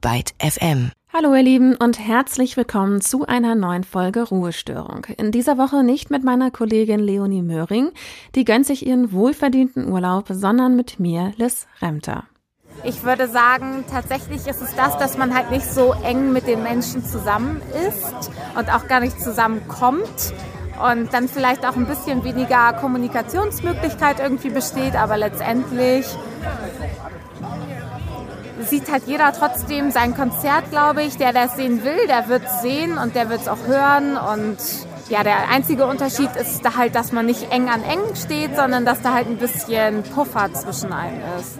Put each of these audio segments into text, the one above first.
Byte FM. Hallo ihr Lieben und herzlich willkommen zu einer neuen Folge Ruhestörung. In dieser Woche nicht mit meiner Kollegin Leonie Möhring, die gönnt sich ihren wohlverdienten Urlaub, sondern mit mir, Liz Remter. Ich würde sagen, tatsächlich ist es das, dass man halt nicht so eng mit den Menschen zusammen ist und auch gar nicht zusammenkommt und dann vielleicht auch ein bisschen weniger Kommunikationsmöglichkeit irgendwie besteht, aber letztendlich sieht halt jeder trotzdem sein Konzert, glaube ich. Der, der es sehen will, der wird es sehen und der wird es auch hören. Und ja, der einzige Unterschied ist da halt, dass man nicht eng an eng steht, sondern dass da halt ein bisschen Puffer zwischen einem ist.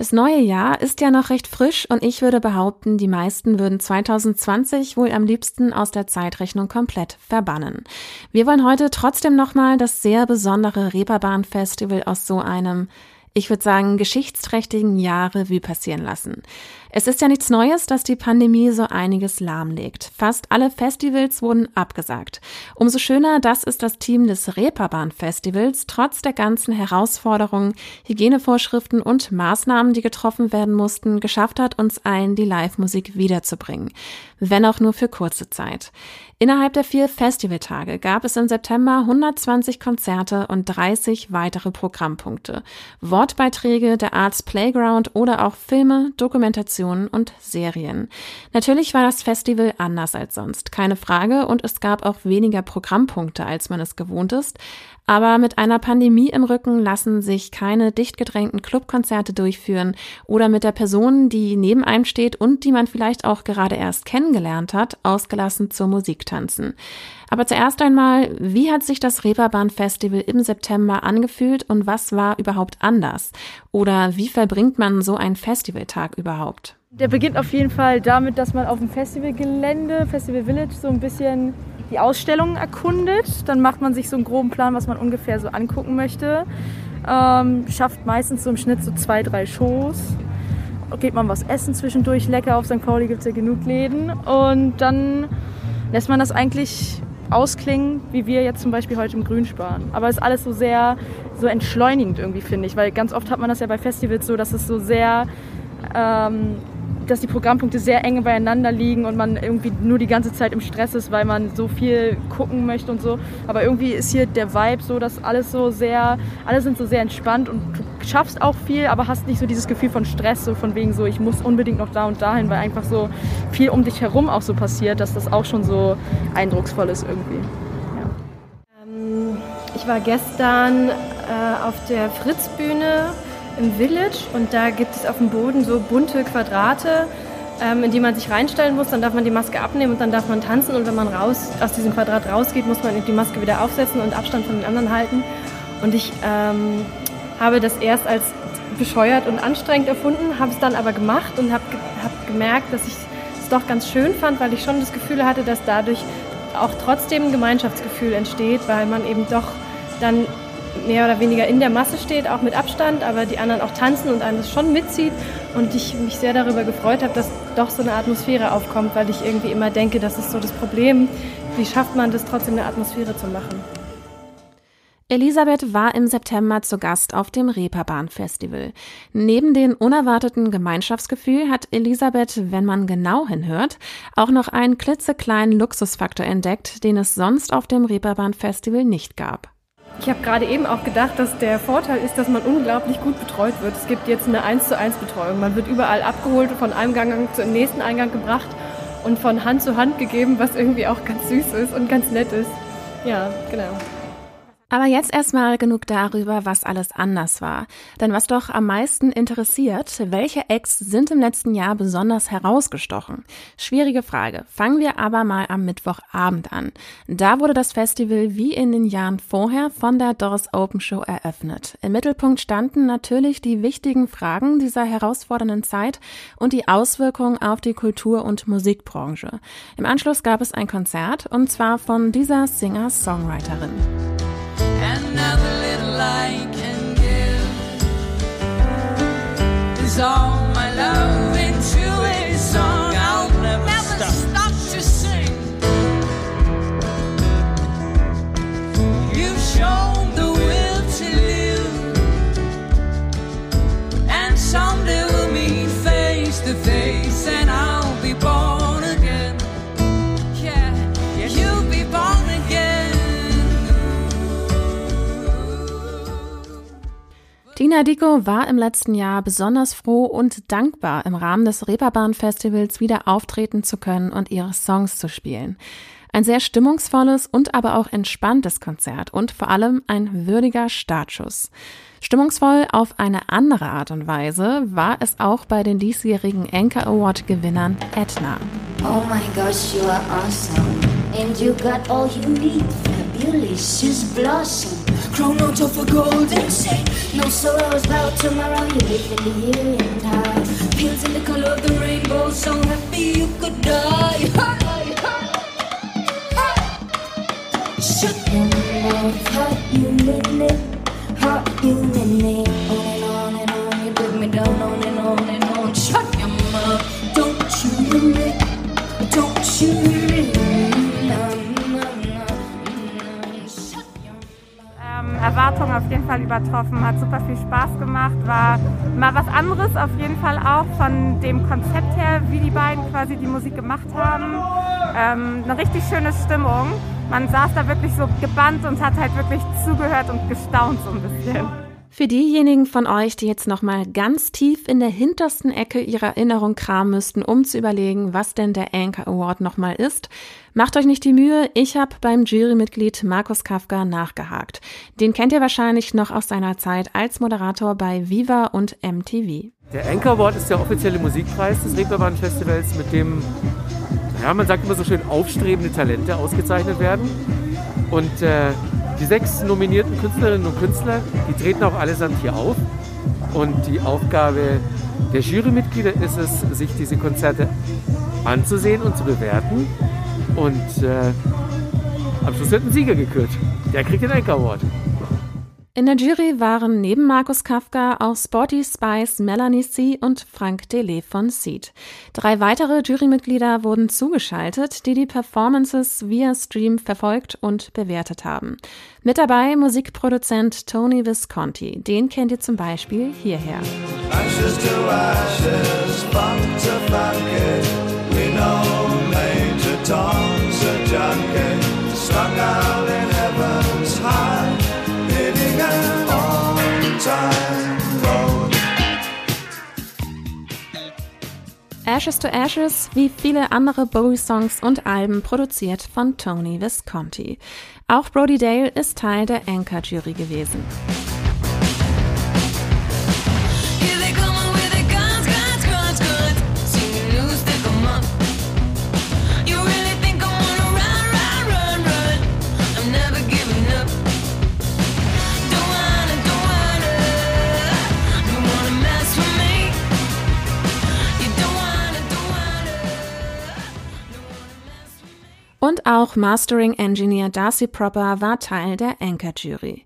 Das neue Jahr ist ja noch recht frisch und ich würde behaupten, die meisten würden 2020 wohl am liebsten aus der Zeitrechnung komplett verbannen. Wir wollen heute trotzdem nochmal das sehr besondere Reeperbahn Festival aus so einem ich würde sagen, geschichtsträchtigen Jahr Revue passieren lassen. Es ist ja nichts Neues, dass die Pandemie so einiges lahmlegt. Fast alle Festivals wurden abgesagt. Umso schöner, dass es das Team des Reeperbahn Festivals trotz der ganzen Herausforderungen, Hygienevorschriften und Maßnahmen, die getroffen werden mussten, geschafft hat, uns allen die Live-Musik wiederzubringen. Wenn auch nur für kurze Zeit. Innerhalb der vier Festivaltage gab es im September 120 Konzerte und 30 weitere Programmpunkte. Wortbeiträge der Arts Playground oder auch Filme, Dokumentationen und Serien. Natürlich war das Festival anders als sonst, keine Frage, und es gab auch weniger Programmpunkte, als man es gewohnt ist. Aber mit einer Pandemie im Rücken lassen sich keine dicht gedrängten Clubkonzerte durchführen oder mit der Person, die neben einem steht und die man vielleicht auch gerade erst kennengelernt hat, ausgelassen zur Musik tanzen. Aber zuerst einmal, wie hat sich das Reeperbahn Festival im September angefühlt und was war überhaupt anders? Oder wie verbringt man so einen Festivaltag überhaupt? Der beginnt auf jeden Fall damit, dass man auf dem Festivalgelände, Festival Village, so ein bisschen die Ausstellungen erkundet. Dann macht man sich so einen groben Plan, was man ungefähr so angucken möchte. Ähm, schafft meistens so im Schnitt so zwei, drei Shows. Geht man was essen zwischendurch, lecker. Auf St. Pauli gibt es ja genug Läden. Und dann lässt man das eigentlich ausklingen, wie wir jetzt zum Beispiel heute im Grünsparen. Aber es ist alles so sehr so entschleunigend irgendwie, finde ich. Weil ganz oft hat man das ja bei Festivals so, dass es so sehr ähm, dass die Programmpunkte sehr eng beieinander liegen und man irgendwie nur die ganze Zeit im Stress ist, weil man so viel gucken möchte und so. Aber irgendwie ist hier der Vibe so, dass alles so sehr, alle sind so sehr entspannt und du schaffst auch viel, aber hast nicht so dieses Gefühl von Stress, so von wegen so, ich muss unbedingt noch da und dahin, weil einfach so viel um dich herum auch so passiert, dass das auch schon so eindrucksvoll ist irgendwie. Ja. Ähm, ich war gestern äh, auf der Fritzbühne im Village und da gibt es auf dem Boden so bunte Quadrate, ähm, in die man sich reinstellen muss. Dann darf man die Maske abnehmen und dann darf man tanzen und wenn man raus, aus diesem Quadrat rausgeht, muss man die Maske wieder aufsetzen und Abstand von den anderen halten. Und ich ähm, habe das erst als bescheuert und anstrengend erfunden, habe es dann aber gemacht und habe hab gemerkt, dass ich es doch ganz schön fand, weil ich schon das Gefühl hatte, dass dadurch auch trotzdem ein Gemeinschaftsgefühl entsteht, weil man eben doch dann mehr oder weniger in der Masse steht, auch mit Abstand, aber die anderen auch tanzen und das schon mitzieht. Und ich mich sehr darüber gefreut habe, dass doch so eine Atmosphäre aufkommt, weil ich irgendwie immer denke, das ist so das Problem. Wie schafft man das trotzdem eine Atmosphäre zu machen? Elisabeth war im September zu Gast auf dem Reeperbahn Festival. Neben dem unerwarteten Gemeinschaftsgefühl hat Elisabeth, wenn man genau hinhört, auch noch einen klitzekleinen Luxusfaktor entdeckt, den es sonst auf dem Reeperbahn Festival nicht gab. Ich habe gerade eben auch gedacht, dass der Vorteil ist, dass man unglaublich gut betreut wird. Es gibt jetzt eine 1 zu 1 Betreuung. Man wird überall abgeholt, von einem Gang zum nächsten Eingang gebracht und von Hand zu Hand gegeben, was irgendwie auch ganz süß ist und ganz nett ist. Ja, genau. Aber jetzt erstmal genug darüber, was alles anders war. Denn was doch am meisten interessiert, welche Acts sind im letzten Jahr besonders herausgestochen? Schwierige Frage. Fangen wir aber mal am Mittwochabend an. Da wurde das Festival wie in den Jahren vorher von der Doors Open Show eröffnet. Im Mittelpunkt standen natürlich die wichtigen Fragen dieser herausfordernden Zeit und die Auswirkungen auf die Kultur- und Musikbranche. Im Anschluss gab es ein Konzert und zwar von dieser Singer-Songwriterin. Is all my love Nina Dico war im letzten Jahr besonders froh und dankbar, im Rahmen des Reeperbahn Festivals wieder auftreten zu können und ihre Songs zu spielen. Ein sehr stimmungsvolles und aber auch entspanntes Konzert und vor allem ein würdiger Startschuss. Stimmungsvoll auf eine andere Art und Weise war es auch bei den diesjährigen Anchor Award Gewinnern Edna. Oh my gosh, you are awesome. And you got all you need. Fabulous blossom. Crown on top of golden say No sorrows about tomorrow. You live in the here and now. Pills in the color of the rainbow. So happy you could die. Shut your mouth, hot you minute, hot you minute. Übertroffen, hat super viel Spaß gemacht, war mal was anderes auf jeden Fall auch von dem Konzept her, wie die beiden quasi die Musik gemacht haben. Ähm, eine richtig schöne Stimmung. Man saß da wirklich so gebannt und hat halt wirklich zugehört und gestaunt so ein bisschen. Für diejenigen von euch, die jetzt noch mal ganz tief in der hintersten Ecke ihrer Erinnerung kramen müssten, um zu überlegen, was denn der Anchor Award noch mal ist, macht euch nicht die Mühe. Ich habe beim Jurymitglied Markus Kafka nachgehakt. Den kennt ihr wahrscheinlich noch aus seiner Zeit als Moderator bei Viva und MTV. Der Anchor Award ist der offizielle Musikpreis des Reeperbahn Festivals, mit dem, ja, man sagt immer so schön, aufstrebende Talente ausgezeichnet werden. Und äh, die sechs nominierten Künstlerinnen und Künstler, die treten auch allesamt hier auf. Und die Aufgabe der Jurymitglieder ist es, sich diese Konzerte anzusehen und zu bewerten. Und äh, am Schluss wird ein Sieger gekürt. Der kriegt den Anchor Award. In der Jury waren neben Markus Kafka auch Sporty Spice, Melanie C. und Frank Dele von Seed. Drei weitere Jurymitglieder wurden zugeschaltet, die die Performances via Stream verfolgt und bewertet haben. Mit dabei Musikproduzent Tony Visconti. Den kennt ihr zum Beispiel hierher. Ashes to ashes, funk to funky, we know Major Tom's a junkie, strung Ashes to Ashes, wie viele andere Bowie-Songs und Alben, produziert von Tony Visconti. Auch Brody Dale ist Teil der Anchor-Jury gewesen. Und auch Mastering Engineer Darcy Proper war Teil der Anchor-Jury.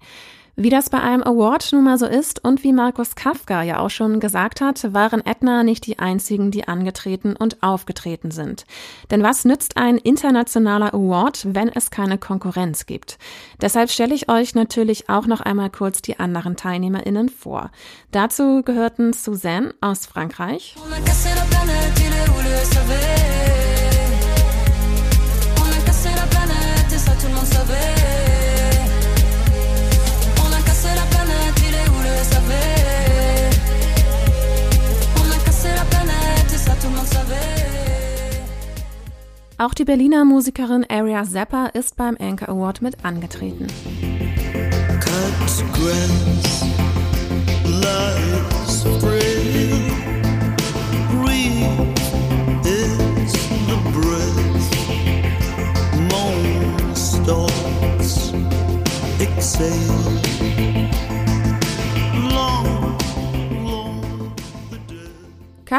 Wie das bei einem Award nun mal so ist und wie Markus Kafka ja auch schon gesagt hat, waren Edna nicht die einzigen, die angetreten und aufgetreten sind. Denn was nützt ein internationaler Award, wenn es keine Konkurrenz gibt? Deshalb stelle ich euch natürlich auch noch einmal kurz die anderen TeilnehmerInnen vor. Dazu gehörten Suzanne aus Frankreich. Auch die Berliner Musikerin Aria Zappa ist beim Anchor Award mit angetreten.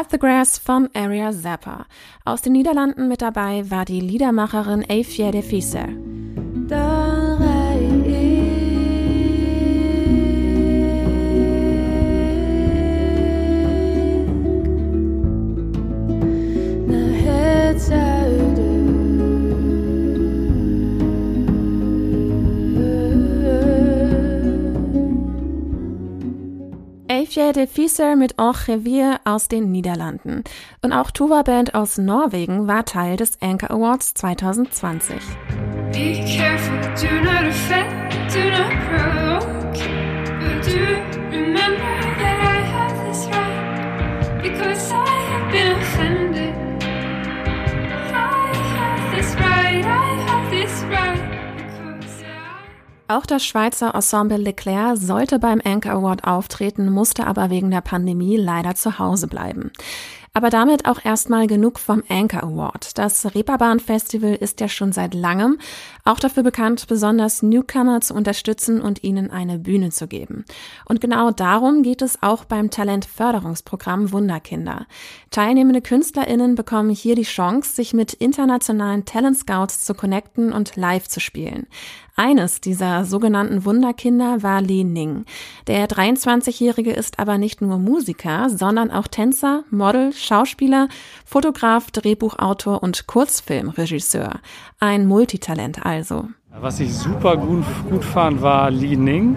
Cut the Grass von Area Zappa. Aus den Niederlanden mit dabei war die Liedermacherin Eifje de Visser. Eifje de Fieser mit Orchevier aus den Niederlanden. Und auch Tuva Band aus Norwegen war Teil des Anchor Awards 2020. Be careful, do not offend, do not provoke, but Auch das Schweizer Ensemble Leclerc sollte beim Anchor Award auftreten, musste aber wegen der Pandemie leider zu Hause bleiben. Aber damit auch erstmal genug vom Anchor Award. Das Reeperbahn Festival ist ja schon seit langem auch dafür bekannt, besonders Newcomer zu unterstützen und ihnen eine Bühne zu geben. Und genau darum geht es auch beim Talentförderungsprogramm Wunderkinder. Teilnehmende KünstlerInnen bekommen hier die Chance, sich mit internationalen Talent Scouts zu connecten und live zu spielen. Eines dieser sogenannten Wunderkinder war Li Ning. Der 23-Jährige ist aber nicht nur Musiker, sondern auch Tänzer, Model, Schauspieler, Fotograf, Drehbuchautor und Kurzfilmregisseur. Ein Multitalent also. Was ich super gut, gut fand, war Li Ning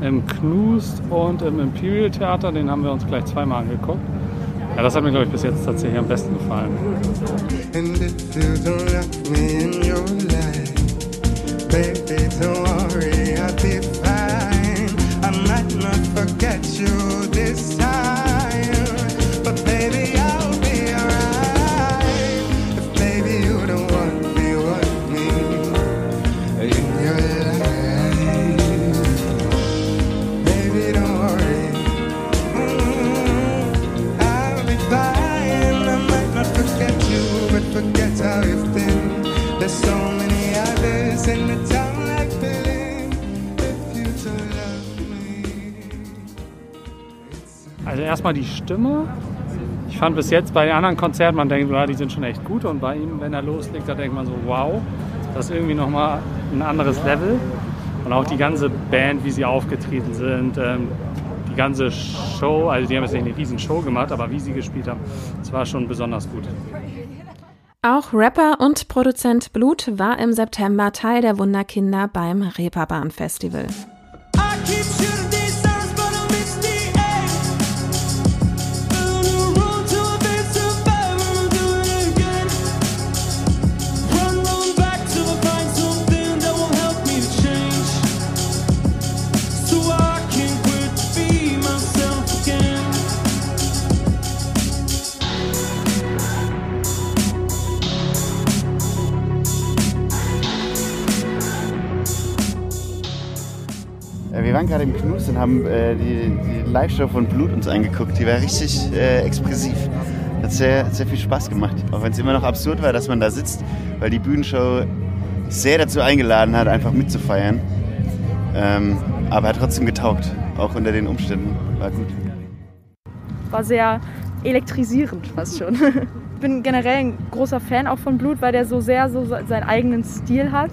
im Knust und im Imperial Theater. Den haben wir uns gleich zweimal angeguckt. Ja, das hat mir, glaube ich, bis jetzt tatsächlich am besten gefallen. Baby, don't worry, I'll be fine. I might not forget you this time, Also erstmal die Stimme. Ich fand bis jetzt bei den anderen Konzerten, man denkt, ja, die sind schon echt gut. Und bei ihm, wenn er loslegt, da denkt man so, wow, das ist irgendwie nochmal ein anderes Level. Und auch die ganze Band, wie sie aufgetreten sind, ähm, die ganze Show, also die haben jetzt nicht eine riesen Show gemacht, aber wie sie gespielt haben, das war schon besonders gut. Auch Rapper und Produzent Blut war im September Teil der Wunderkinder beim Reeperbahn Festival. Waren gerade im Knus und haben äh, die, die Live-Show von Blut uns angeguckt. Die war richtig äh, expressiv. Hat sehr, sehr viel Spaß gemacht. Auch wenn es immer noch absurd war, dass man da sitzt, weil die Bühnenshow sehr dazu eingeladen hat, einfach mitzufeiern. Ähm, aber hat trotzdem getaugt, auch unter den Umständen. War gut. war sehr elektrisierend fast schon. Ich bin generell ein großer Fan auch von Blut, weil der so sehr so seinen eigenen Stil hat.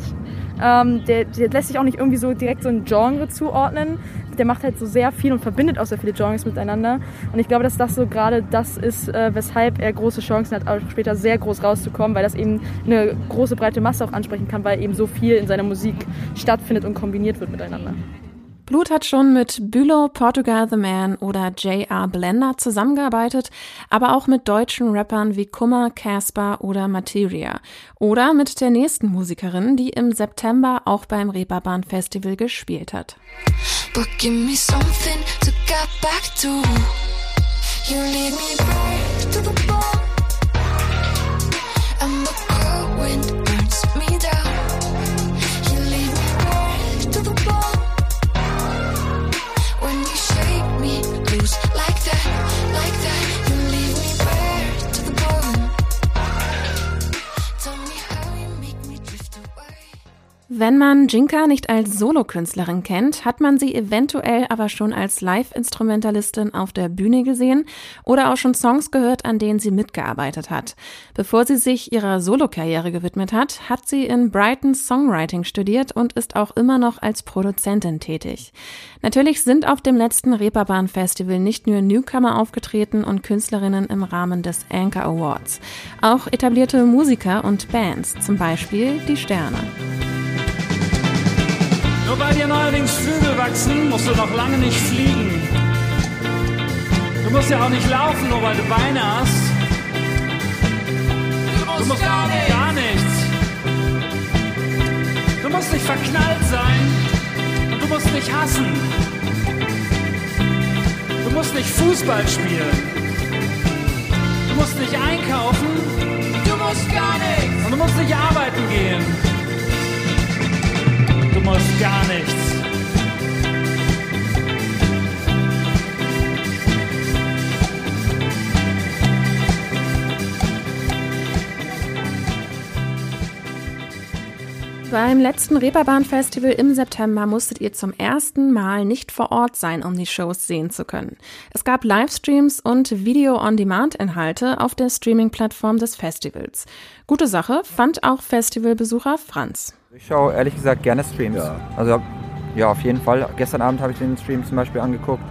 Ähm, der, der lässt sich auch nicht irgendwie so direkt so ein Genre zuordnen. Der macht halt so sehr viel und verbindet auch sehr viele Genres miteinander. Und ich glaube, dass das so gerade das ist, äh, weshalb er große Chancen hat, auch später sehr groß rauszukommen, weil das eben eine große breite Masse auch ansprechen kann, weil eben so viel in seiner Musik stattfindet und kombiniert wird miteinander. Blut hat schon mit Bülow, Portugal the Man oder J.R. Blender zusammengearbeitet, aber auch mit deutschen Rappern wie Kummer, Casper oder Materia. Oder mit der nächsten Musikerin, die im September auch beim Reeperbahn Festival gespielt hat. You lead me back to the Wenn man Jinka nicht als Solokünstlerin kennt, hat man sie eventuell aber schon als Live-Instrumentalistin auf der Bühne gesehen oder auch schon Songs gehört, an denen sie mitgearbeitet hat. Bevor sie sich ihrer Solokarriere gewidmet hat, hat sie in Brighton Songwriting studiert und ist auch immer noch als Produzentin tätig. Natürlich sind auf dem letzten Reeperbahn Festival nicht nur Newcomer aufgetreten und Künstlerinnen im Rahmen des Anchor Awards. Auch etablierte Musiker und Bands, zum Beispiel die Sterne. Nur weil dir neuerdings Flügel wachsen, musst du noch lange nicht fliegen. Du musst ja auch nicht laufen, nur weil du Beine hast. Du musst gar, gar nichts. Du musst nicht verknallt sein. Und du musst nicht hassen. musst nicht Fußball spielen. Du musst nicht einkaufen. Du musst gar nichts. Und du musst nicht arbeiten gehen. Musst gar nichts. Beim letzten Reeperbahn-Festival im September musstet ihr zum ersten Mal nicht vor Ort sein, um die Shows sehen zu können. Es gab Livestreams und Video-on-Demand-Inhalte auf der Streaming-Plattform des Festivals. Gute Sache fand auch Festivalbesucher Franz. Ich schaue ehrlich gesagt gerne Streams. Also ja, auf jeden Fall. Gestern Abend habe ich den Stream zum Beispiel angeguckt.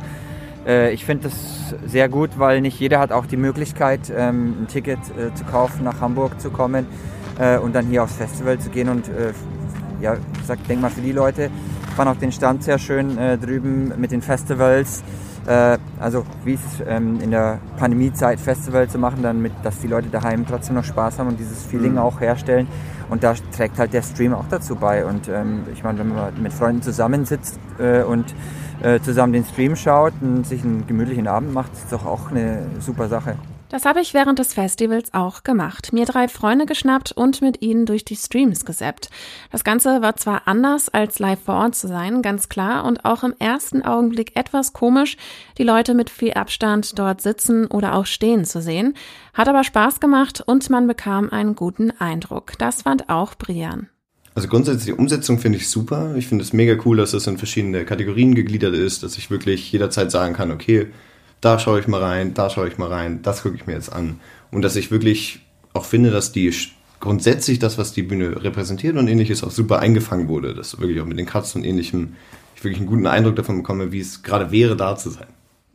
Äh, ich finde das sehr gut, weil nicht jeder hat auch die Möglichkeit, ähm, ein Ticket äh, zu kaufen, nach Hamburg zu kommen äh, und dann hier aufs Festival zu gehen. Und äh, ja, ich sag, denk mal für die Leute, ich fand auch den Stand sehr schön äh, drüben mit den Festivals. Äh, also wie es ähm, in der Pandemiezeit Festival zu machen, dann mit, dass die Leute daheim trotzdem noch Spaß haben und dieses Feeling Mhm. auch herstellen. Und da trägt halt der Stream auch dazu bei. Und ähm, ich meine, wenn man mit Freunden zusammensitzt äh, und äh, zusammen den Stream schaut und sich einen gemütlichen Abend macht, ist doch auch eine super Sache. Das habe ich während des Festivals auch gemacht. Mir drei Freunde geschnappt und mit ihnen durch die Streams gesappt. Das Ganze war zwar anders als live vor Ort zu sein, ganz klar, und auch im ersten Augenblick etwas komisch, die Leute mit viel Abstand dort sitzen oder auch stehen zu sehen, hat aber Spaß gemacht und man bekam einen guten Eindruck. Das fand auch Brian. Also grundsätzlich die Umsetzung finde ich super. Ich finde es mega cool, dass das in verschiedene Kategorien gegliedert ist, dass ich wirklich jederzeit sagen kann, okay, da schaue ich mal rein, da schaue ich mal rein, das gucke ich mir jetzt an. Und dass ich wirklich auch finde, dass die grundsätzlich das, was die Bühne repräsentiert und ähnliches auch super eingefangen wurde. Dass wirklich auch mit den Cuts und ähnlichem ich wirklich einen guten Eindruck davon bekomme, wie es gerade wäre, da zu sein.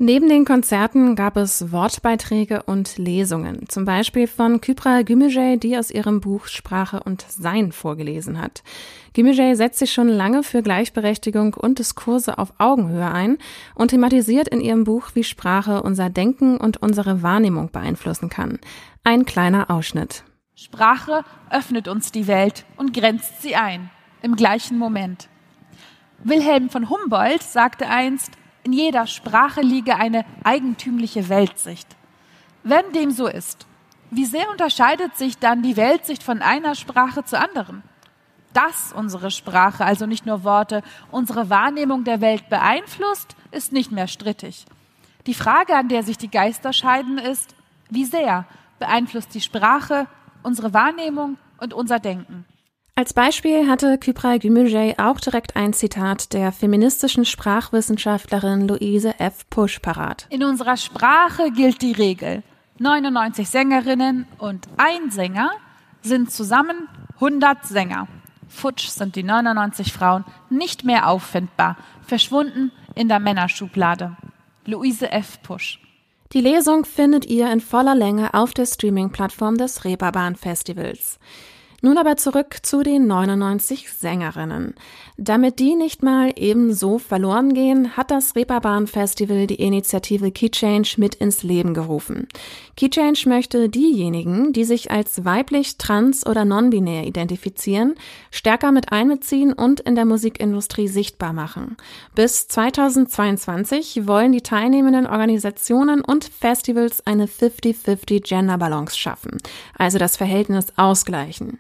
Neben den Konzerten gab es Wortbeiträge und Lesungen, zum Beispiel von Kypra Gümüjay, die aus ihrem Buch Sprache und Sein vorgelesen hat. Gümüjay setzt sich schon lange für Gleichberechtigung und Diskurse auf Augenhöhe ein und thematisiert in ihrem Buch, wie Sprache unser Denken und unsere Wahrnehmung beeinflussen kann. Ein kleiner Ausschnitt. Sprache öffnet uns die Welt und grenzt sie ein, im gleichen Moment. Wilhelm von Humboldt sagte einst, in jeder Sprache liege eine eigentümliche Weltsicht. Wenn dem so ist, wie sehr unterscheidet sich dann die Weltsicht von einer Sprache zur anderen? Dass unsere Sprache, also nicht nur Worte, unsere Wahrnehmung der Welt beeinflusst, ist nicht mehr strittig. Die Frage, an der sich die Geister scheiden, ist, wie sehr beeinflusst die Sprache unsere Wahrnehmung und unser Denken? Als Beispiel hatte Kypra Gümüjay auch direkt ein Zitat der feministischen Sprachwissenschaftlerin Luise F. Pusch parat. In unserer Sprache gilt die Regel. 99 Sängerinnen und ein Sänger sind zusammen 100 Sänger. Futsch sind die 99 Frauen nicht mehr auffindbar, verschwunden in der Männerschublade. Luise F. Pusch. Die Lesung findet ihr in voller Länge auf der Streaming-Plattform des Reeperbahn Festivals. Nun aber zurück zu den 99 Sängerinnen. Damit die nicht mal ebenso verloren gehen, hat das Reeperbahn Festival die Initiative Key Change mit ins Leben gerufen. Key Change möchte diejenigen, die sich als weiblich, trans oder non-binär identifizieren, stärker mit einbeziehen und in der Musikindustrie sichtbar machen. Bis 2022 wollen die teilnehmenden Organisationen und Festivals eine 50-50 Gender Balance schaffen, also das Verhältnis ausgleichen.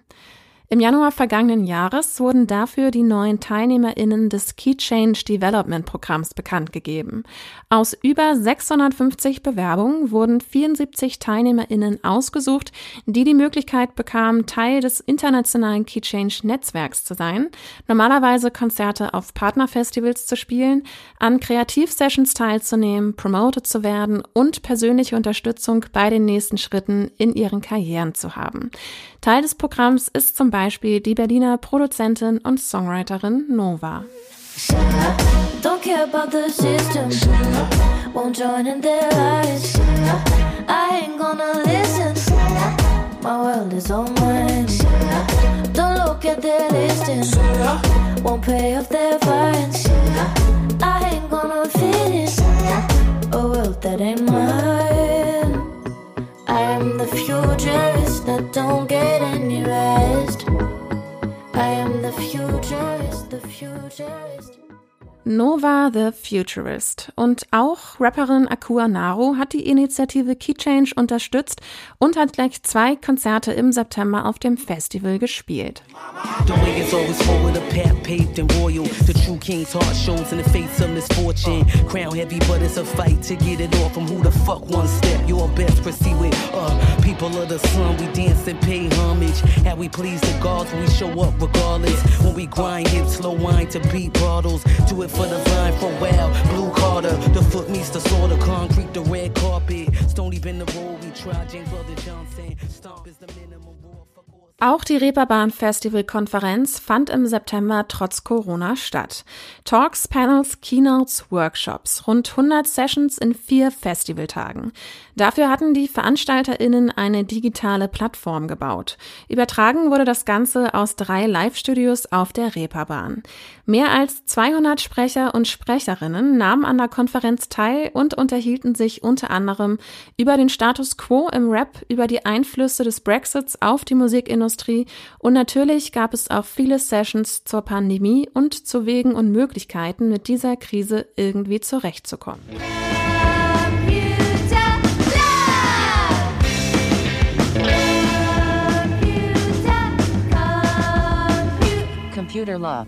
Im Januar vergangenen Jahres wurden dafür die neuen TeilnehmerInnen des Key Change Development Programms bekannt gegeben. Aus über 650 Bewerbungen wurden 74 TeilnehmerInnen ausgesucht, die die Möglichkeit bekamen, Teil des internationalen Key Change Netzwerks zu sein, normalerweise Konzerte auf Partnerfestivals zu spielen, an Kreativsessions teilzunehmen, promoted zu werden und persönliche Unterstützung bei den nächsten Schritten in ihren Karrieren zu haben. Teil des Programms ist zum Beispiel die Berliner Produzentin und Songwriterin Nova. Don't care about the system. Won't join in their lies. I ain't gonna listen. My world is all mine. Don't look at their listings. Won't pay off their fines. I ain't gonna fit in that ain't mine. I the futurist that don't get any rest. I am the futurist, the futurist. Nova the Futurist. Und auch Rapperin Akua Naru hat die Initiative Key Change unterstützt und hat gleich zwei Konzerte im September auf dem Festival gespielt. The The the the the the for the vine, for well. Blue Carter, the foot meets the sword of concrete, the red carpet. Stony been the road we try. James Brother Johnson. Stomp is the minimum. Auch die Reeperbahn Festival Konferenz fand im September trotz Corona statt. Talks, Panels, Keynotes, Workshops, rund 100 Sessions in vier Festivaltagen. Dafür hatten die VeranstalterInnen eine digitale Plattform gebaut. Übertragen wurde das Ganze aus drei Live-Studios auf der Reeperbahn. Mehr als 200 Sprecher und Sprecherinnen nahmen an der Konferenz teil und unterhielten sich unter anderem über den Status quo im Rap, über die Einflüsse des Brexits auf die Musikindustrie und natürlich gab es auch viele Sessions zur Pandemie und zu Wegen und Möglichkeiten, mit dieser Krise irgendwie zurechtzukommen. Computer Love.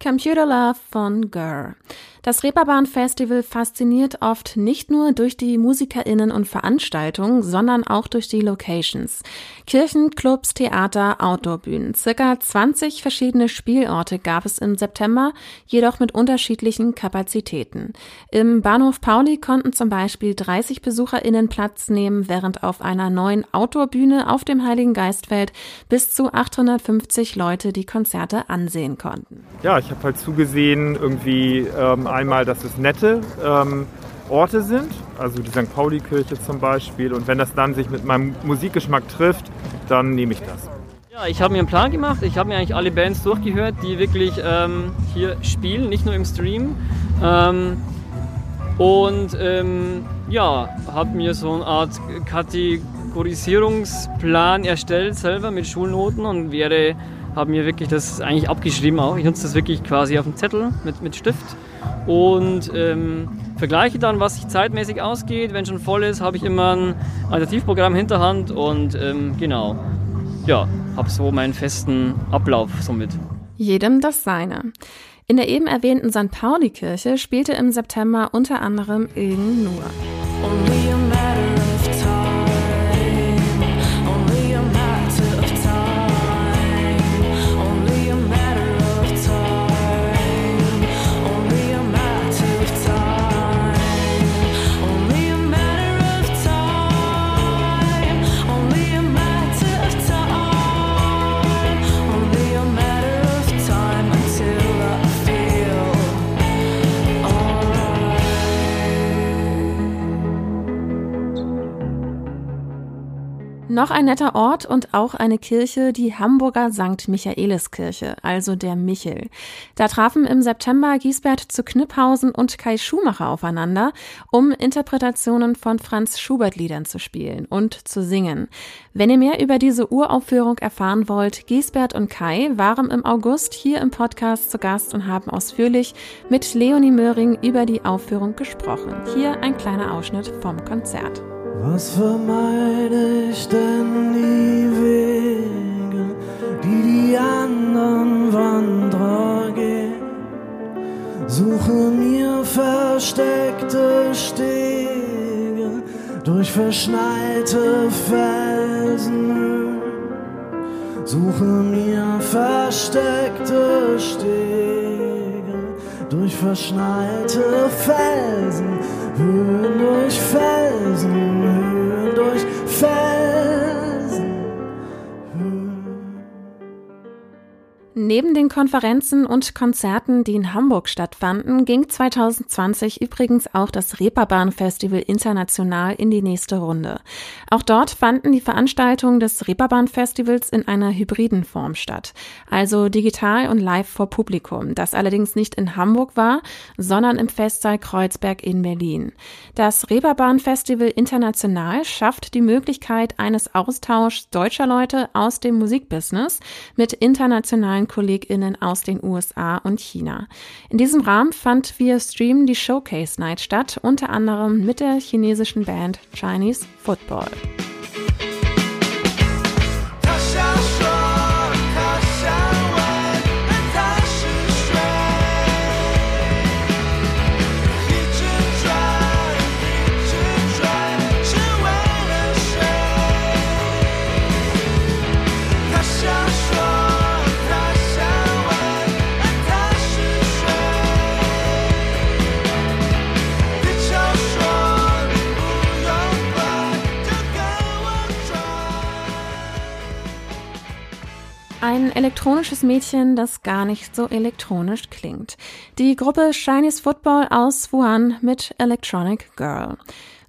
Computer Love von Gurr. Das Reeperbahn Festival fasziniert oft nicht nur durch die MusikerInnen und Veranstaltungen, sondern auch durch die Locations. Kirchen, Clubs, Theater, Outdoorbühnen. Circa 20 verschiedene Spielorte gab es im September, jedoch mit unterschiedlichen Kapazitäten. Im Bahnhof Pauli konnten zum Beispiel 30 BesucherInnen Platz nehmen, während auf einer neuen Outdoorbühne auf dem Heiligen Geistfeld bis zu 850 Leute die Konzerte ansehen konnten. Ja, ich habe halt zugesehen, irgendwie ähm, einmal, dass es nette ähm, Orte sind, also die St. Pauli-Kirche zum Beispiel. Und wenn das dann sich mit meinem Musikgeschmack trifft, dann nehme ich das. Ja, ich habe mir einen Plan gemacht. Ich habe mir eigentlich alle Bands durchgehört, die wirklich ähm, hier spielen, nicht nur im Stream. Ähm, und ähm, ja, habe mir so eine Art Kategorisierungsplan erstellt selber mit Schulnoten und wäre, habe mir wirklich das eigentlich abgeschrieben auch. Ich nutze das wirklich quasi auf dem Zettel mit, mit Stift und ähm, vergleiche dann, was sich zeitmäßig ausgeht. Wenn schon voll ist, habe ich immer ein Alternativprogramm hinterhand und ähm, genau, ja, habe so meinen festen Ablauf somit. Jedem das seine. In der eben erwähnten St. Pauli-Kirche spielte im September unter anderem Ilgen Nur. Noch ein netter Ort und auch eine Kirche, die Hamburger St. Michaeliskirche, also der Michel. Da trafen im September Giesbert zu Kniphausen und Kai Schumacher aufeinander, um Interpretationen von Franz Schubert Liedern zu spielen und zu singen. Wenn ihr mehr über diese Uraufführung erfahren wollt, Giesbert und Kai waren im August hier im Podcast zu Gast und haben ausführlich mit Leonie Möhring über die Aufführung gesprochen. Hier ein kleiner Ausschnitt vom Konzert. Was vermeide ich denn die Wege, die die anderen Wanderer gehen? Suche mir versteckte Stege durch verschneite Felsen. Suche mir versteckte Stege durch verschneite Felsen, Höhen durch Felsen, Höhen durch Felsen. Neben den Konferenzen und Konzerten, die in Hamburg stattfanden, ging 2020 übrigens auch das Reeperbahn Festival international in die nächste Runde. Auch dort fanden die Veranstaltungen des Reeperbahn Festivals in einer hybriden Form statt, also digital und live vor Publikum, das allerdings nicht in Hamburg war, sondern im Festsaal Kreuzberg in Berlin. Das Reeperbahn Festival international schafft die Möglichkeit eines Austauschs deutscher Leute aus dem Musikbusiness mit internationalen KollegInnen aus den USA und China. In diesem Rahmen fand via Stream die Showcase Night statt, unter anderem mit der chinesischen Band Chinese Football. Ein elektronisches Mädchen, das gar nicht so elektronisch klingt. Die Gruppe Chinese Football aus Wuhan mit Electronic Girl.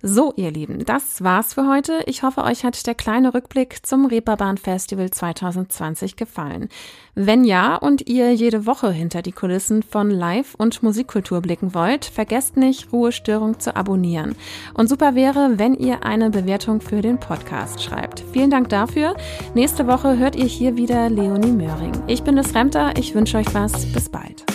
So, ihr Lieben, das war's für heute. Ich hoffe, euch hat der kleine Rückblick zum Reeperbahn Festival 2020 gefallen. Wenn ja und ihr jede Woche hinter die Kulissen von Live- und Musikkultur blicken wollt, vergesst nicht, Ruhestörung zu abonnieren. Und super wäre, wenn ihr eine Bewertung für den Podcast schreibt. Vielen Dank dafür. Nächste Woche hört ihr hier wieder Leonie Möhring. Ich bin das Remter. Ich wünsche euch was. Bis bald.